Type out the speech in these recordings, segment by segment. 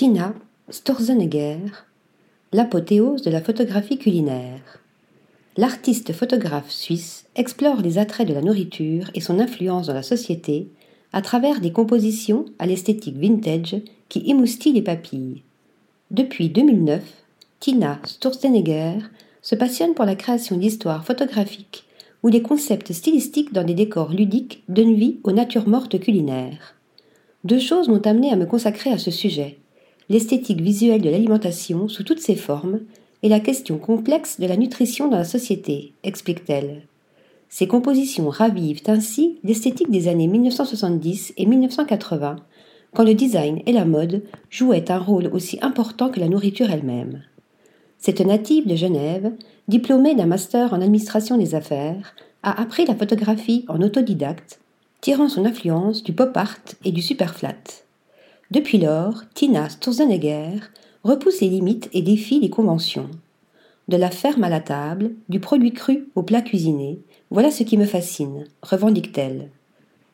Tina Storzenegger, l'apothéose de la photographie culinaire. L'artiste photographe suisse explore les attraits de la nourriture et son influence dans la société à travers des compositions à l'esthétique vintage qui émoustillent les papilles. Depuis 2009, Tina Sturzenegger se passionne pour la création d'histoires photographiques où des concepts stylistiques dans des décors ludiques donnent vie aux natures mortes culinaires. Deux choses m'ont amené à me consacrer à ce sujet l'esthétique visuelle de l'alimentation sous toutes ses formes et la question complexe de la nutrition dans la société, explique-t-elle. Ces compositions ravivent ainsi l'esthétique des années 1970 et 1980, quand le design et la mode jouaient un rôle aussi important que la nourriture elle-même. Cette native de Genève, diplômée d'un master en administration des affaires, a appris la photographie en autodidacte, tirant son influence du pop art et du superflat. Depuis lors, Tina Sturzenegger repousse les limites et défie les conventions. De la ferme à la table, du produit cru au plat cuisiné, voilà ce qui me fascine, revendique-t-elle.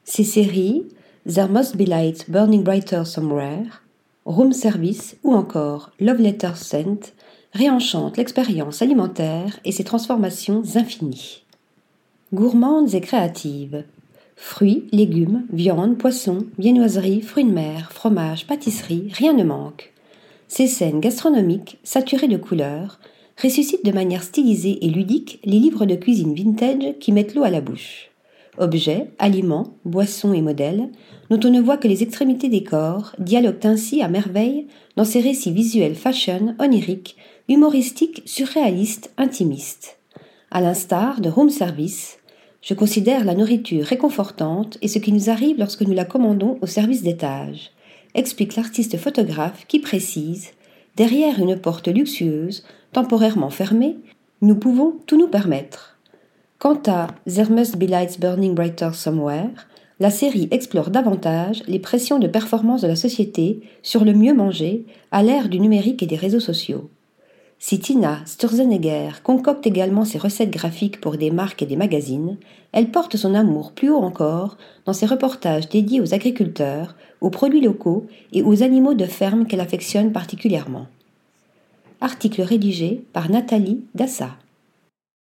Ces séries, There Must Be Light Burning Brighter Somewhere, Room Service ou encore Love Letter Scent réenchantent l'expérience alimentaire et ses transformations infinies. Gourmandes et créatives, Fruits, légumes, viande, poissons, viennoiseries, fruits de mer, fromage, pâtisserie, rien ne manque. Ces scènes gastronomiques, saturées de couleurs, ressuscitent de manière stylisée et ludique les livres de cuisine vintage qui mettent l'eau à la bouche. Objets, aliments, boissons et modèles, dont on ne voit que les extrémités des corps, dialoguent ainsi à merveille dans ces récits visuels fashion, oniriques, humoristiques, surréalistes, intimistes. À l'instar de Room Service, je considère la nourriture réconfortante et ce qui nous arrive lorsque nous la commandons au service d'étage, explique l'artiste photographe qui précise Derrière une porte luxueuse, temporairement fermée, nous pouvons tout nous permettre. Quant à There Must Be Lights Burning Brighter Somewhere, la série explore davantage les pressions de performance de la société sur le mieux manger à l'ère du numérique et des réseaux sociaux. Si Tina Sturzenegger concocte également ses recettes graphiques pour des marques et des magazines, elle porte son amour plus haut encore dans ses reportages dédiés aux agriculteurs, aux produits locaux et aux animaux de ferme qu'elle affectionne particulièrement. Article rédigé par Nathalie Dassa.